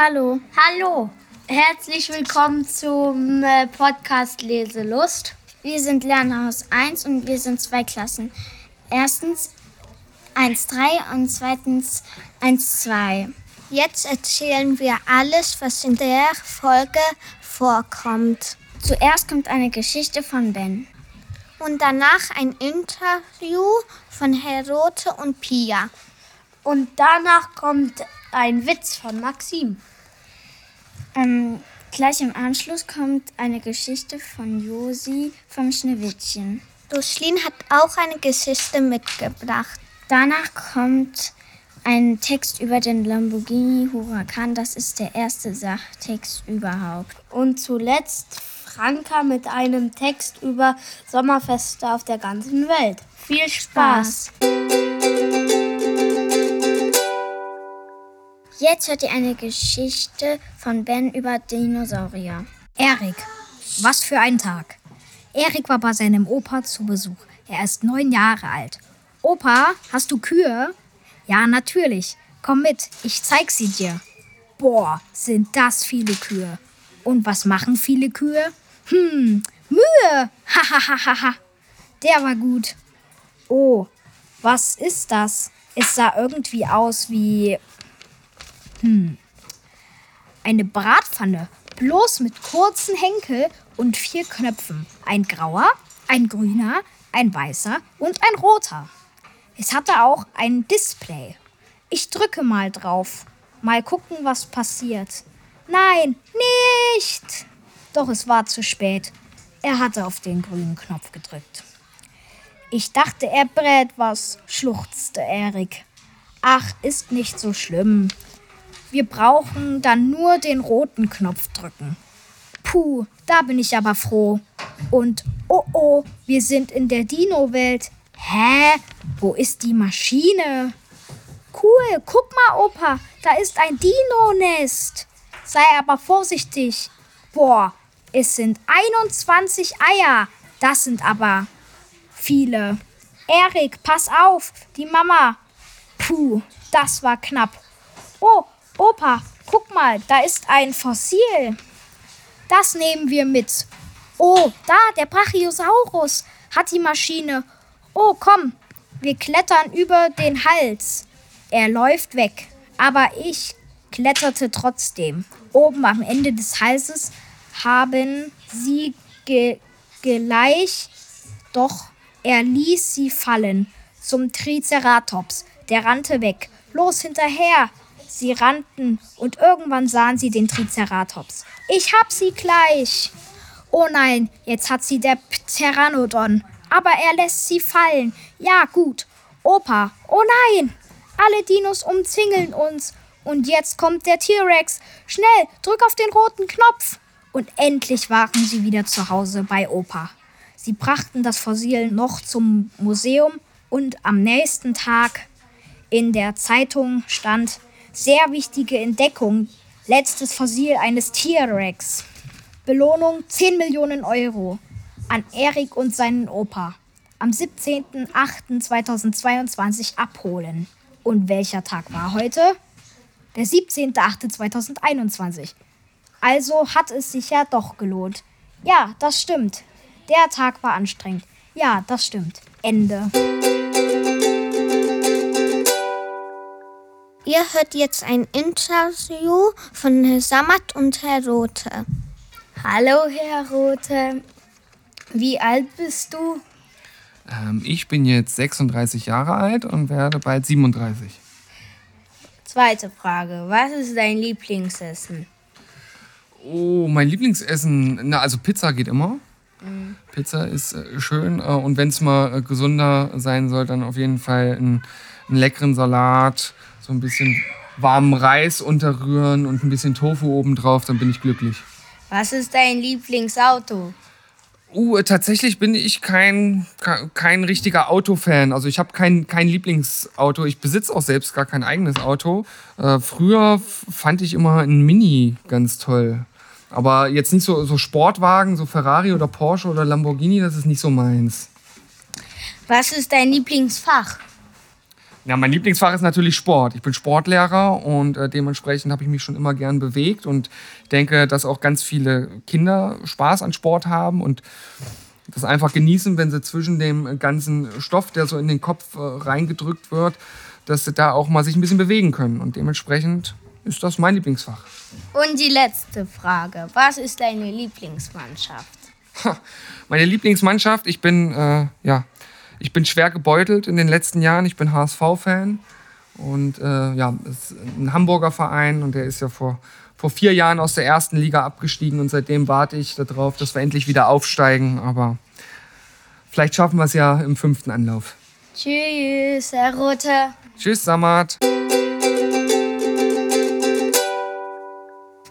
Hallo. Hallo. Herzlich willkommen zum äh, Podcast Leselust. Wir sind Lernhaus 1 und wir sind zwei Klassen. Erstens 1-3 und zweitens 1-2. Jetzt erzählen wir alles, was in der Folge vorkommt. Zuerst kommt eine Geschichte von Ben. Und danach ein Interview von Herote und Pia. Und danach kommt ein Witz von Maxim. Ähm, gleich im Anschluss kommt eine Geschichte von Josi vom Schneewittchen. Duschlin hat auch eine Geschichte mitgebracht. Danach kommt ein Text über den Lamborghini Huracan. Das ist der erste Sachtext überhaupt. Und zuletzt Franka mit einem Text über Sommerfeste auf der ganzen Welt. Viel Spaß! Jetzt hört ihr eine Geschichte von Ben über Dinosaurier. Erik, was für ein Tag. Erik war bei seinem Opa zu Besuch. Er ist neun Jahre alt. Opa, hast du Kühe? Ja, natürlich. Komm mit, ich zeig sie dir. Boah, sind das viele Kühe. Und was machen viele Kühe? Hm, Mühe. Hahaha. Der war gut. Oh, was ist das? Es sah irgendwie aus wie. Hm. Eine Bratpfanne. Bloß mit kurzen Henkel und vier Knöpfen. Ein grauer, ein grüner, ein weißer und ein roter. Es hatte auch ein Display. Ich drücke mal drauf. Mal gucken, was passiert. Nein, nicht! Doch es war zu spät. Er hatte auf den grünen Knopf gedrückt. Ich dachte, er brät was, schluchzte Erik. Ach, ist nicht so schlimm. Wir brauchen dann nur den roten Knopf drücken. Puh, da bin ich aber froh. Und oh oh, wir sind in der Dino-Welt. Hä? Wo ist die Maschine? Cool, guck mal, Opa, da ist ein Dino-Nest. Sei aber vorsichtig. Boah, es sind 21 Eier. Das sind aber viele. Erik, pass auf, die Mama. Puh, das war knapp. Oh, Opa, guck mal, da ist ein Fossil. Das nehmen wir mit. Oh, da, der Brachiosaurus hat die Maschine. Oh, komm, wir klettern über den Hals. Er läuft weg, aber ich kletterte trotzdem. Oben am Ende des Halses haben sie ge gleich, doch er ließ sie fallen zum Triceratops. Der rannte weg. Los hinterher! Sie rannten und irgendwann sahen sie den Triceratops. Ich hab sie gleich! Oh nein, jetzt hat sie der Pteranodon. Aber er lässt sie fallen. Ja, gut. Opa, oh nein! Alle Dinos umzingeln uns. Und jetzt kommt der T-Rex. Schnell, drück auf den roten Knopf. Und endlich waren sie wieder zu Hause bei Opa. Sie brachten das Fossil noch zum Museum und am nächsten Tag in der Zeitung stand sehr wichtige Entdeckung, letztes Fossil eines T-Rex. Belohnung 10 Millionen Euro an Erik und seinen Opa. Am 17.08.2022 abholen. Und welcher Tag war heute? Der 17.08.2021. Also hat es sich ja doch gelohnt. Ja, das stimmt. Der Tag war anstrengend. Ja, das stimmt. Ende. Ihr hört jetzt ein Interview von Herr Sammat und Herr Rote. Hallo, Herr Rote. Wie alt bist du? Ähm, ich bin jetzt 36 Jahre alt und werde bald 37. Zweite Frage. Was ist dein Lieblingsessen? Oh, mein Lieblingsessen. Na, also Pizza geht immer. Mhm. Pizza ist äh, schön. Äh, und wenn es mal äh, gesunder sein soll, dann auf jeden Fall einen, einen leckeren Salat, so ein bisschen warmen Reis unterrühren und ein bisschen Tofu obendrauf, dann bin ich glücklich. Was ist dein Lieblingsauto? Uh, tatsächlich bin ich kein, kein richtiger Autofan. Also ich habe kein, kein Lieblingsauto. Ich besitze auch selbst gar kein eigenes Auto. Äh, früher fand ich immer ein Mini ganz toll. Aber jetzt nicht so, so Sportwagen, so Ferrari oder Porsche oder Lamborghini, das ist nicht so meins. Was ist dein Lieblingsfach? Ja, mein Lieblingsfach ist natürlich Sport. Ich bin Sportlehrer und äh, dementsprechend habe ich mich schon immer gern bewegt und denke, dass auch ganz viele Kinder Spaß an Sport haben und das einfach genießen, wenn sie zwischen dem ganzen Stoff, der so in den Kopf äh, reingedrückt wird, dass sie da auch mal sich ein bisschen bewegen können. Und dementsprechend ist das mein Lieblingsfach. Und die letzte Frage. Was ist deine Lieblingsmannschaft? Meine Lieblingsmannschaft, ich bin, äh, ja, ich bin schwer gebeutelt in den letzten Jahren. Ich bin HSV-Fan und äh, ja, ist ein Hamburger Verein und der ist ja vor, vor vier Jahren aus der ersten Liga abgestiegen und seitdem warte ich darauf, dass wir endlich wieder aufsteigen. Aber vielleicht schaffen wir es ja im fünften Anlauf. Tschüss, Herr Rote. Tschüss, Samat.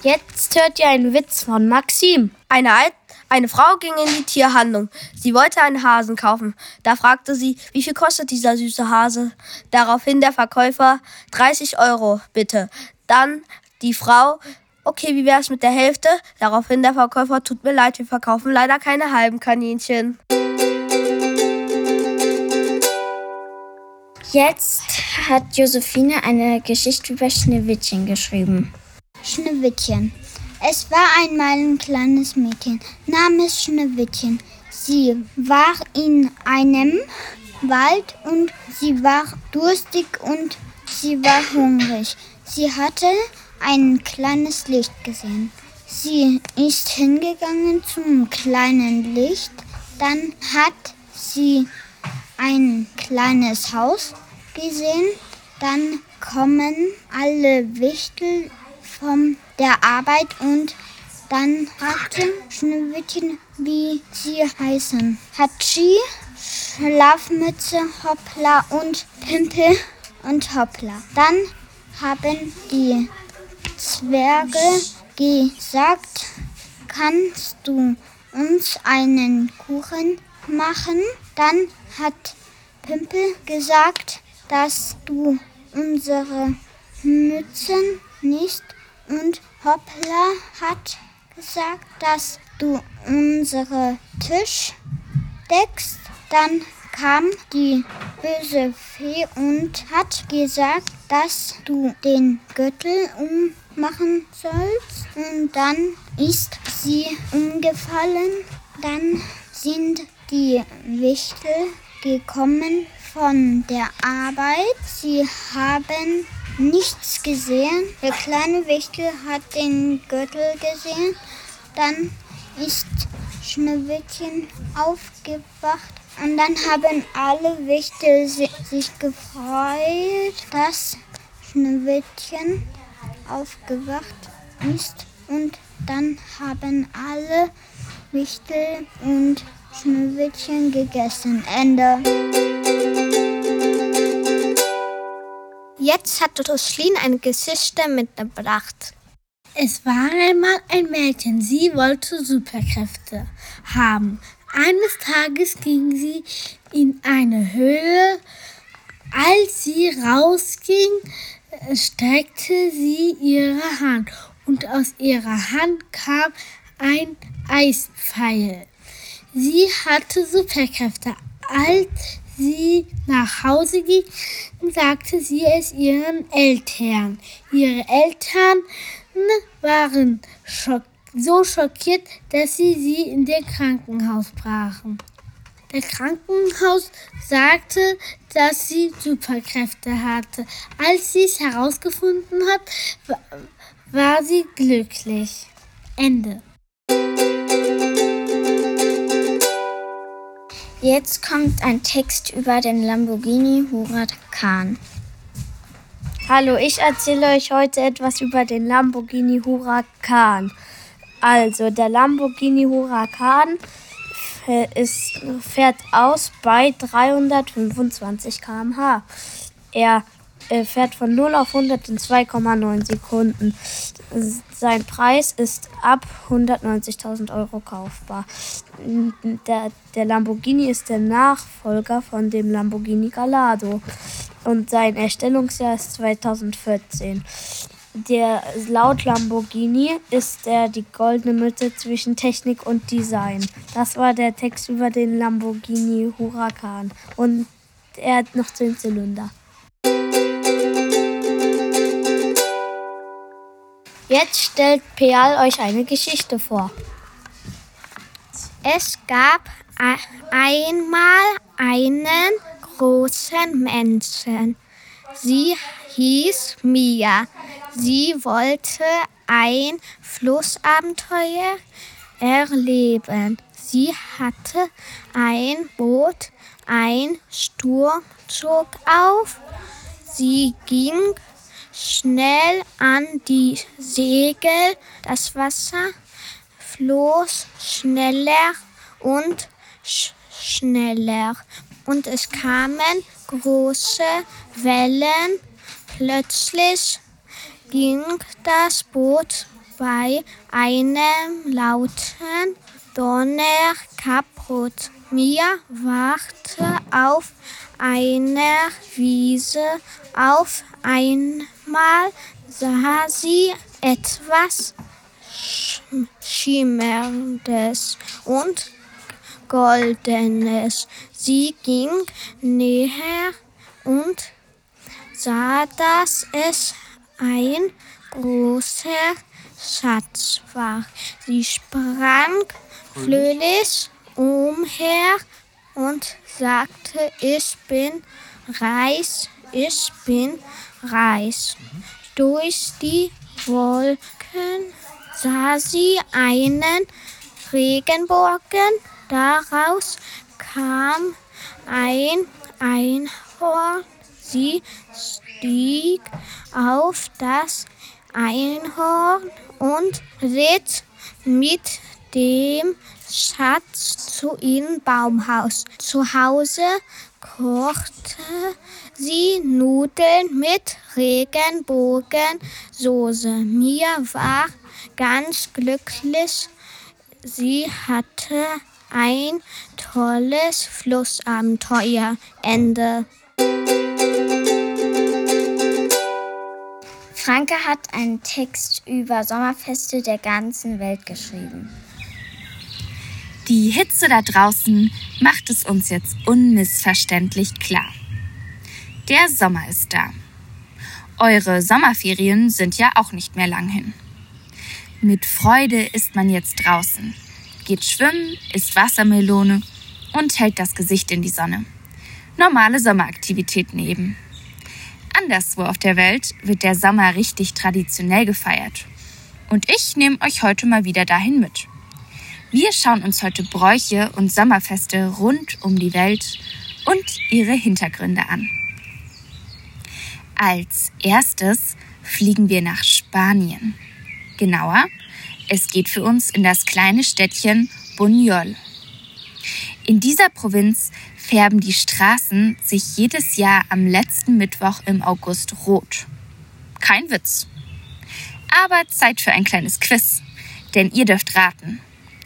Jetzt hört ihr einen Witz von Maxim. Eine, Alt eine Frau ging in die Tierhandlung. Sie wollte einen Hasen kaufen. Da fragte sie, wie viel kostet dieser süße Hase? Daraufhin der Verkäufer, 30 Euro, bitte. Dann die Frau, okay, wie wär's mit der Hälfte? Daraufhin der Verkäufer, tut mir leid, wir verkaufen leider keine halben Kaninchen. Jetzt hat Josephine eine Geschichte über Schneewittchen geschrieben. Schneewittchen. Es war einmal ein kleines Mädchen namens Schneewittchen. Sie war in einem Wald und sie war durstig und sie war hungrig. Sie hatte ein kleines Licht gesehen. Sie ist hingegangen zum kleinen Licht. Dann hat sie ein kleines Haus gesehen. Dann kommen alle Wichtel von der Arbeit und dann fragte Schneewittchen, wie sie heißen. Hatschi, Schlafmütze, Hoppla und Pimpel und Hoppla. Dann haben die Zwerge gesagt, kannst du uns einen Kuchen machen? Dann hat Pimpel gesagt, dass du unsere Mützen nicht und Hoppla hat gesagt, dass du unsere Tisch deckst. Dann kam die böse Fee und hat gesagt, dass du den Gürtel ummachen sollst. Und dann ist sie umgefallen. Dann sind die Wichtel gekommen von der Arbeit. Sie haben nichts gesehen. Der kleine Wichtel hat den Gürtel gesehen. Dann ist Schneewittchen aufgewacht und dann haben alle Wichtel sich gefreut, dass Schneewittchen aufgewacht ist und dann haben alle Wichtel und Schneewittchen gegessen. Ende. Jetzt hat Roslin eine Geschichte mitgebracht. Es war einmal ein Mädchen, sie wollte Superkräfte haben. Eines Tages ging sie in eine Höhle. Als sie rausging, streckte sie ihre Hand und aus ihrer Hand kam ein Eispfeil. Sie hatte Superkräfte. Als sie nach Hause ging, sagte sie es ihren Eltern. Ihre Eltern waren schock so schockiert, dass sie sie in den Krankenhaus brachen. Der Krankenhaus sagte, dass sie Superkräfte hatte. Als sie es herausgefunden hat, war sie glücklich. Ende. Jetzt kommt ein Text über den Lamborghini Huracan. Hallo, ich erzähle euch heute etwas über den Lamborghini Huracan. Also, der Lamborghini Huracan ist, fährt aus bei 325 km/h. Er fährt von 0 auf 100 in 2,9 Sekunden. Sein Preis ist ab 190.000 Euro kaufbar. Der, der Lamborghini ist der Nachfolger von dem Lamborghini Gallardo und sein Erstellungsjahr ist 2014. Der laut Lamborghini ist er die goldene Mitte zwischen Technik und Design. Das war der Text über den Lamborghini Huracan und er hat noch 10 Zylinder. Jetzt stellt Peal euch eine Geschichte vor. Es gab einmal einen großen Menschen. Sie hieß Mia. Sie wollte ein Flussabenteuer erleben. Sie hatte ein Boot, ein Sturm zog auf. Sie ging schnell an die Segel. Das Wasser floss schneller und sch schneller. Und es kamen große Wellen. Plötzlich ging das Boot bei einem lauten Donner kaputt. Mia wachte auf einer Wiese. Auf einmal sah sie etwas Schimmerndes und Goldenes. Sie ging näher und sah, dass es ein großer Schatz war. Sie sprang fröhlich umher und sagte, ich bin reich, ich bin reich. Durch die Wolken sah sie einen Regenbogen, daraus kam ein Einhorn. Sie stieg auf das Einhorn und ritt mit dem Schatz zu ihrem Baumhaus. Zu Hause kochte sie Nudeln mit Regenbogensoße. Mia war ganz glücklich. Sie hatte ein tolles Flussabenteuer. Ende. Franke hat einen Text über Sommerfeste der ganzen Welt geschrieben. Die Hitze da draußen macht es uns jetzt unmissverständlich klar. Der Sommer ist da. Eure Sommerferien sind ja auch nicht mehr lang hin. Mit Freude ist man jetzt draußen, geht schwimmen, isst Wassermelone und hält das Gesicht in die Sonne. Normale Sommeraktivitäten eben. Anderswo auf der Welt wird der Sommer richtig traditionell gefeiert. Und ich nehme euch heute mal wieder dahin mit. Wir schauen uns heute Bräuche und Sommerfeste rund um die Welt und ihre Hintergründe an. Als erstes fliegen wir nach Spanien. Genauer, es geht für uns in das kleine Städtchen Buñol. In dieser Provinz färben die Straßen sich jedes Jahr am letzten Mittwoch im August rot. Kein Witz. Aber Zeit für ein kleines Quiz, denn ihr dürft raten.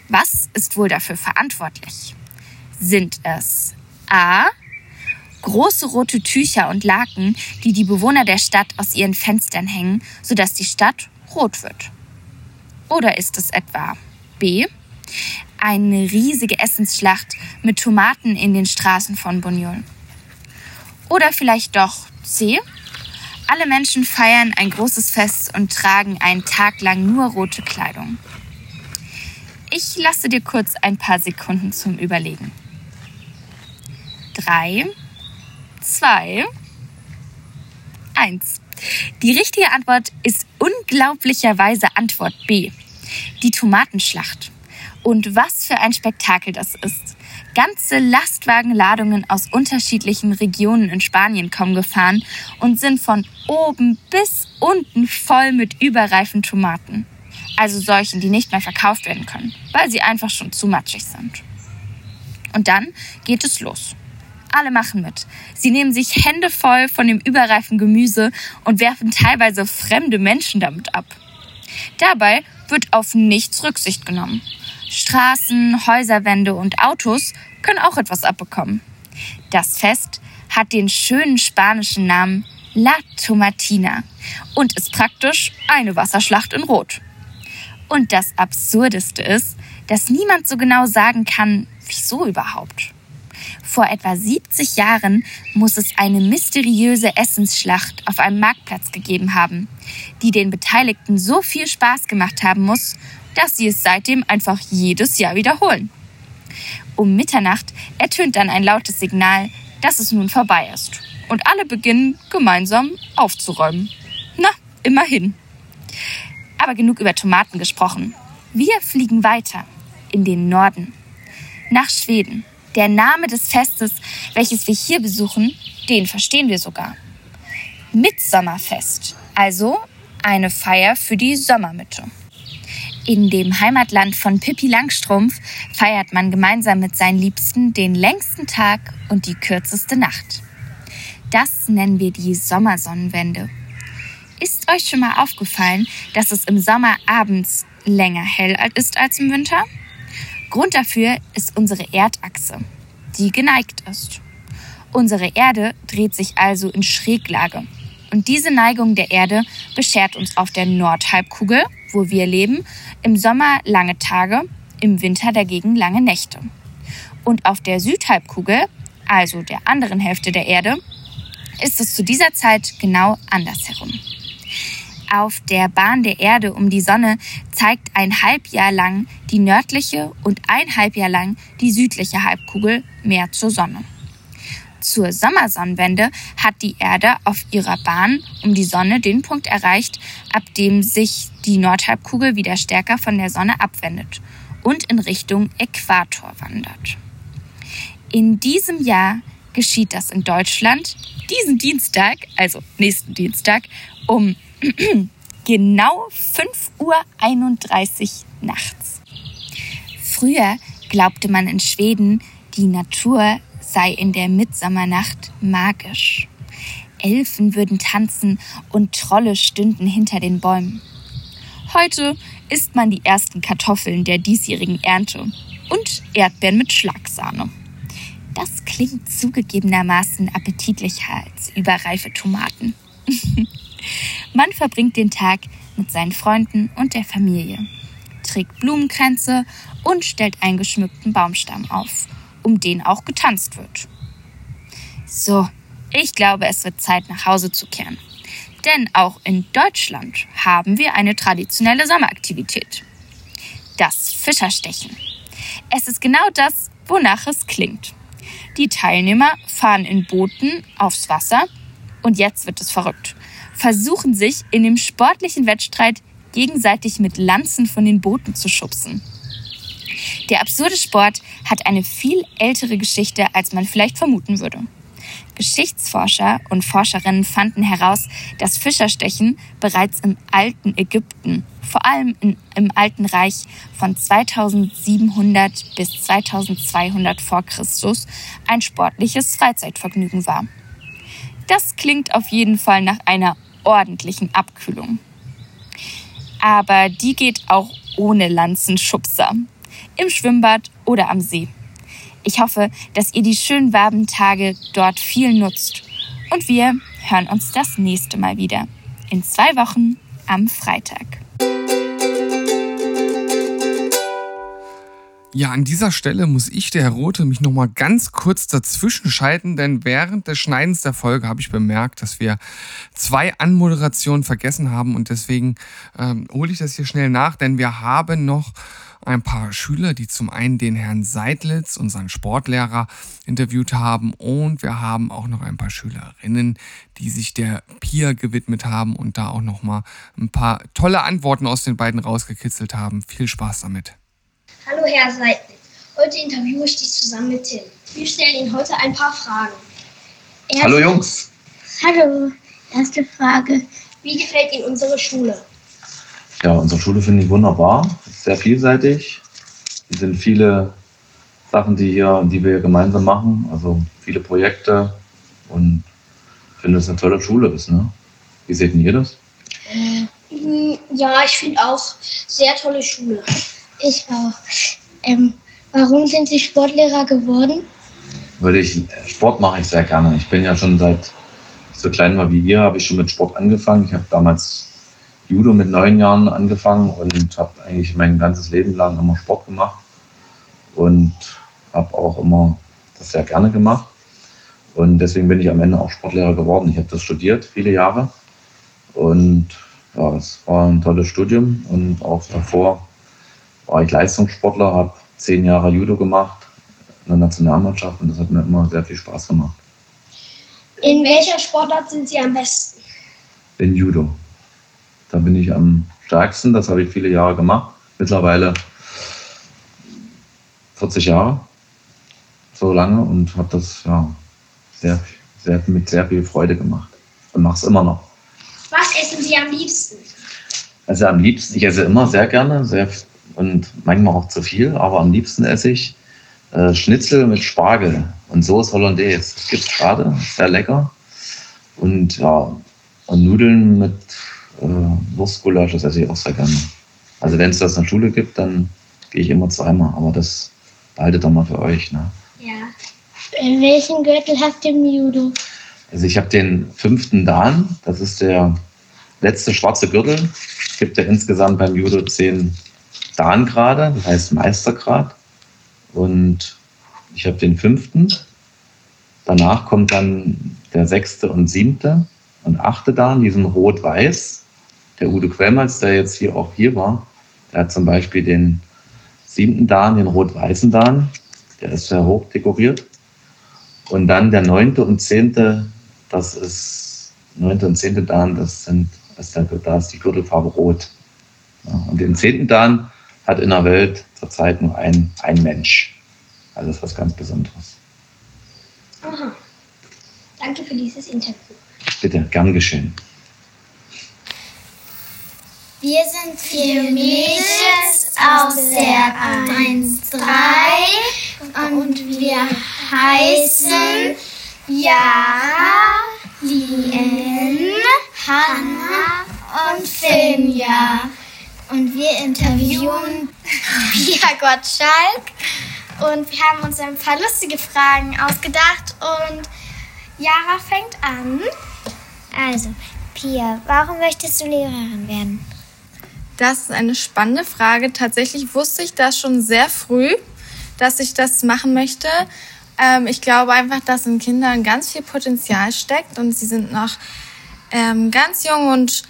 Was ist wohl dafür verantwortlich? Sind es A. Große rote Tücher und Laken, die die Bewohner der Stadt aus ihren Fenstern hängen, sodass die Stadt rot wird? Oder ist es etwa B. Eine riesige Essensschlacht mit Tomaten in den Straßen von Buñol? Oder vielleicht doch C. Alle Menschen feiern ein großes Fest und tragen einen Tag lang nur rote Kleidung. Ich lasse dir kurz ein paar Sekunden zum Überlegen. Drei, zwei, eins. Die richtige Antwort ist unglaublicherweise Antwort B. Die Tomatenschlacht. Und was für ein Spektakel das ist. Ganze Lastwagenladungen aus unterschiedlichen Regionen in Spanien kommen gefahren und sind von oben bis unten voll mit überreifen Tomaten also solchen, die nicht mehr verkauft werden können, weil sie einfach schon zu matschig sind. Und dann geht es los. Alle machen mit. Sie nehmen sich Hände voll von dem überreifen Gemüse und werfen teilweise fremde Menschen damit ab. Dabei wird auf nichts Rücksicht genommen. Straßen, Häuserwände und Autos können auch etwas abbekommen. Das Fest hat den schönen spanischen Namen La Tomatina und ist praktisch eine Wasserschlacht in Rot. Und das Absurdeste ist, dass niemand so genau sagen kann, wieso überhaupt. Vor etwa 70 Jahren muss es eine mysteriöse Essensschlacht auf einem Marktplatz gegeben haben, die den Beteiligten so viel Spaß gemacht haben muss, dass sie es seitdem einfach jedes Jahr wiederholen. Um Mitternacht ertönt dann ein lautes Signal, dass es nun vorbei ist. Und alle beginnen gemeinsam aufzuräumen. Na, immerhin. Aber genug über Tomaten gesprochen. Wir fliegen weiter in den Norden, nach Schweden. Der Name des Festes, welches wir hier besuchen, den verstehen wir sogar. Mitsommerfest, also eine Feier für die Sommermitte. In dem Heimatland von Pippi Langstrumpf feiert man gemeinsam mit seinen Liebsten den längsten Tag und die kürzeste Nacht. Das nennen wir die Sommersonnenwende. Ist euch schon mal aufgefallen, dass es im Sommer abends länger hell ist als im Winter? Grund dafür ist unsere Erdachse, die geneigt ist. Unsere Erde dreht sich also in Schräglage. Und diese Neigung der Erde beschert uns auf der Nordhalbkugel, wo wir leben, im Sommer lange Tage, im Winter dagegen lange Nächte. Und auf der Südhalbkugel, also der anderen Hälfte der Erde, ist es zu dieser Zeit genau andersherum. Auf der Bahn der Erde um die Sonne zeigt ein Halbjahr lang die nördliche und ein Halbjahr lang die südliche Halbkugel mehr zur Sonne. Zur Sommersonnenwende hat die Erde auf ihrer Bahn um die Sonne den Punkt erreicht, ab dem sich die Nordhalbkugel wieder stärker von der Sonne abwendet und in Richtung Äquator wandert. In diesem Jahr geschieht das in Deutschland diesen Dienstag, also nächsten Dienstag, um genau 5.31 Uhr nachts. Früher glaubte man in Schweden, die Natur sei in der Mitsommernacht magisch. Elfen würden tanzen und Trolle stünden hinter den Bäumen. Heute isst man die ersten Kartoffeln der diesjährigen Ernte und Erdbeeren mit Schlagsahne. Das klingt zugegebenermaßen appetitlicher als überreife Tomaten. Man verbringt den Tag mit seinen Freunden und der Familie, trägt Blumenkränze und stellt einen geschmückten Baumstamm auf, um den auch getanzt wird. So, ich glaube, es wird Zeit, nach Hause zu kehren. Denn auch in Deutschland haben wir eine traditionelle Sommeraktivität. Das Fischerstechen. Es ist genau das, wonach es klingt. Die Teilnehmer fahren in Booten aufs Wasser und jetzt wird es verrückt versuchen sich in dem sportlichen Wettstreit gegenseitig mit Lanzen von den Booten zu schubsen. Der absurde Sport hat eine viel ältere Geschichte, als man vielleicht vermuten würde. Geschichtsforscher und Forscherinnen fanden heraus, dass Fischerstechen bereits im alten Ägypten, vor allem in, im Alten Reich von 2700 bis 2200 vor Christus, ein sportliches Freizeitvergnügen war. Das klingt auf jeden Fall nach einer ordentlichen Abkühlung. Aber die geht auch ohne Lanzenschubser. Im Schwimmbad oder am See. Ich hoffe, dass ihr die schönen warmen Tage dort viel nutzt. Und wir hören uns das nächste Mal wieder. In zwei Wochen am Freitag. Ja, an dieser Stelle muss ich, der Herr Rote, mich nochmal ganz kurz dazwischen schalten, denn während des Schneidens der Folge habe ich bemerkt, dass wir zwei Anmoderationen vergessen haben und deswegen ähm, hole ich das hier schnell nach, denn wir haben noch ein paar Schüler, die zum einen den Herrn Seidlitz, unseren Sportlehrer, interviewt haben und wir haben auch noch ein paar Schülerinnen, die sich der Pia gewidmet haben und da auch nochmal ein paar tolle Antworten aus den beiden rausgekitzelt haben. Viel Spaß damit. Hallo Herr Seidlitz, heute interviewe ich dich zusammen mit Tim. Wir stellen Ihnen heute ein paar Fragen. Erst Hallo Jungs. Hallo, erste Frage. Wie gefällt Ihnen unsere Schule? Ja, unsere Schule finde ich wunderbar, sehr vielseitig. Es sind viele Sachen, die, hier, die wir gemeinsam machen, also viele Projekte und ich finde es eine tolle Schule ist. Ne? Wie seht ihr das? Äh, ja, ich finde auch sehr tolle Schule. Ich auch. Ähm, warum sind Sie Sportlehrer geworden? Weil ich Sport mache ich sehr gerne. Ich bin ja schon seit ich so klein war wie ihr, habe ich schon mit Sport angefangen. Ich habe damals Judo mit neun Jahren angefangen und habe eigentlich mein ganzes Leben lang immer Sport gemacht und habe auch immer das sehr gerne gemacht. Und deswegen bin ich am Ende auch Sportlehrer geworden. Ich habe das studiert, viele Jahre. Und ja, es war ein tolles Studium. Und auch davor war ich Leistungssportler, habe zehn Jahre Judo gemacht in der Nationalmannschaft und das hat mir immer sehr viel Spaß gemacht. In welcher Sportart sind Sie am besten? In Judo. Da bin ich am stärksten, das habe ich viele Jahre gemacht. Mittlerweile 40 Jahre, so lange und habe das ja, sehr, sehr, mit sehr viel Freude gemacht und mache es immer noch. Was essen Sie am liebsten? Also am liebsten, ich esse immer sehr gerne sehr, und manchmal auch zu viel, aber am liebsten esse ich äh, Schnitzel mit Spargel und Soße Hollandaise. Das gibt es gerade, sehr lecker. Und ja, und Nudeln mit äh, Wurstgulasch, das esse ich auch sehr gerne. Also wenn es das in der Schule gibt, dann gehe ich immer zweimal, aber das behaltet doch mal für euch. Ne? Ja. In welchen Gürtel hast du im Judo? Also ich habe den fünften Dan, das ist der letzte schwarze Gürtel. Es gibt ja insgesamt beim Judo zehn Dan-Grade, das heißt Meistergrad. Und ich habe den fünften. Danach kommt dann der sechste und siebte und achte Dan, die sind rot-weiß. Der Udo Quellmals, der jetzt hier auch hier war, der hat zum Beispiel den siebten Dan, den rot-weißen Dan. Der ist sehr hoch dekoriert. Und dann der neunte und zehnte, das ist neunte und zehnte Dan, das sind, das ist, da ist die Gürtelfarbe rot. Ja, und den zehnten Dan hat in der Welt zurzeit nur ein, ein Mensch. Also das ist was ganz Besonderes. Aha. Danke für dieses Interview. Bitte, gern geschehen. Wir sind vier Mädels aus der 1-3 und wir heißen Jara, Lien, Hanna und Finja. Und wir interviewen Pia Gottschalk. Und wir haben uns ein paar lustige Fragen ausgedacht. Und Jara fängt an. Also, Pia, warum möchtest du Lehrerin werden? Das ist eine spannende Frage. Tatsächlich wusste ich das schon sehr früh, dass ich das machen möchte. Ähm, ich glaube einfach, dass in Kindern ganz viel Potenzial steckt und sie sind noch ähm, ganz jung und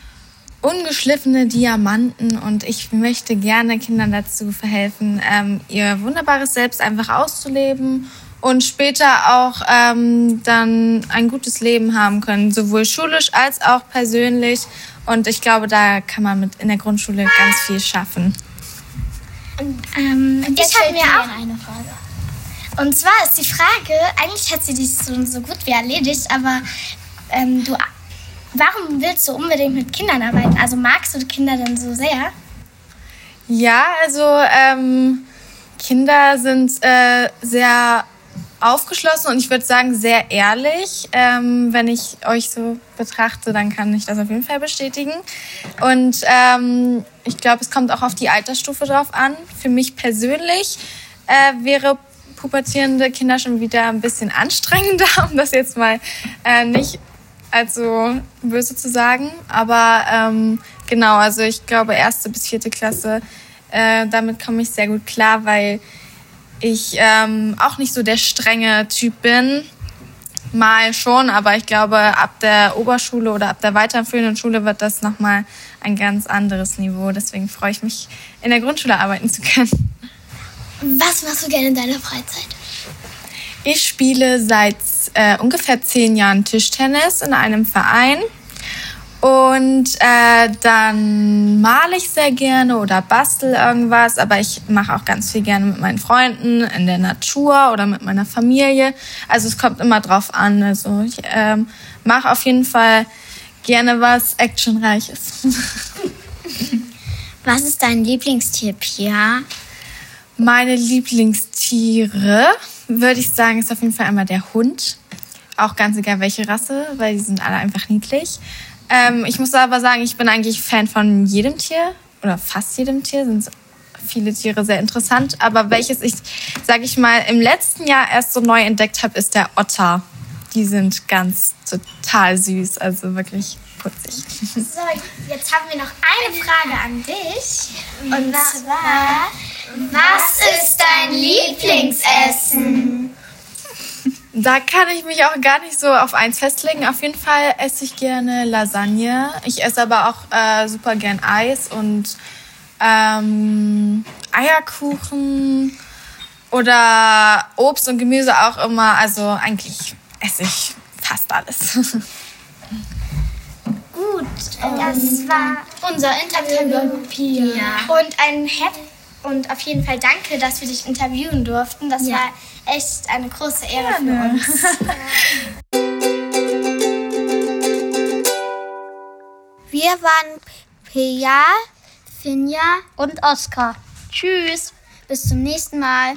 ungeschliffene Diamanten und ich möchte gerne Kindern dazu verhelfen, ähm, ihr wunderbares Selbst einfach auszuleben und später auch ähm, dann ein gutes Leben haben können, sowohl schulisch als auch persönlich. Und ich glaube, da kann man mit in der Grundschule ganz viel schaffen. Ähm, ich habe mir auch eine Frage. Und zwar ist die Frage, eigentlich hat sie dich so, so gut wie erledigt, aber ähm, du, warum willst du unbedingt mit Kindern arbeiten? Also magst du die Kinder denn so sehr? Ja, also ähm, Kinder sind äh, sehr aufgeschlossen und ich würde sagen sehr ehrlich. Ähm, wenn ich euch so betrachte, dann kann ich das auf jeden Fall bestätigen. Und ähm, ich glaube, es kommt auch auf die Altersstufe drauf an. Für mich persönlich äh, wäre pubertierende Kinder schon wieder ein bisschen anstrengender, um das jetzt mal äh, nicht allzu böse zu sagen. Aber ähm, genau, also ich glaube, erste bis vierte Klasse, äh, damit komme ich sehr gut klar, weil ich ähm, auch nicht so der strenge Typ bin. Mal schon, aber ich glaube, ab der Oberschule oder ab der weiterführenden Schule wird das nochmal ein ganz anderes Niveau. Deswegen freue ich mich, in der Grundschule arbeiten zu können. Was machst du gerne in deiner Freizeit? Ich spiele seit äh, ungefähr zehn Jahren Tischtennis in einem Verein. Und äh, dann male ich sehr gerne oder bastel irgendwas, aber ich mache auch ganz viel gerne mit meinen Freunden in der Natur oder mit meiner Familie. Also es kommt immer drauf an. Also ich ähm, mache auf jeden Fall gerne was Actionreiches. Was ist dein Lieblingstier, Pia? Meine Lieblingstiere, würde ich sagen, ist auf jeden Fall einmal der Hund. Auch ganz egal welche Rasse, weil die sind alle einfach niedlich. Ähm, ich muss aber sagen, ich bin eigentlich Fan von jedem Tier oder fast jedem Tier. Sind viele Tiere sehr interessant. Aber welches ich, sage ich mal, im letzten Jahr erst so neu entdeckt habe, ist der Otter. Die sind ganz total süß, also wirklich putzig. So, jetzt haben wir noch eine Frage an dich. Und zwar, was ist dein Lieblingsessen? Da kann ich mich auch gar nicht so auf eins festlegen. Auf jeden Fall esse ich gerne Lasagne. Ich esse aber auch äh, super gern Eis und ähm, Eierkuchen oder Obst und Gemüse auch immer. Also eigentlich esse ich fast alles. Gut, das war unser Interview. Und ein Happy und auf jeden Fall danke, dass wir dich interviewen durften. Das Ja. war echt eine große Ehre für Gerne. uns. Wir waren Pia, Finja Und Oskar. Tschüss. bis zum nächsten Mal.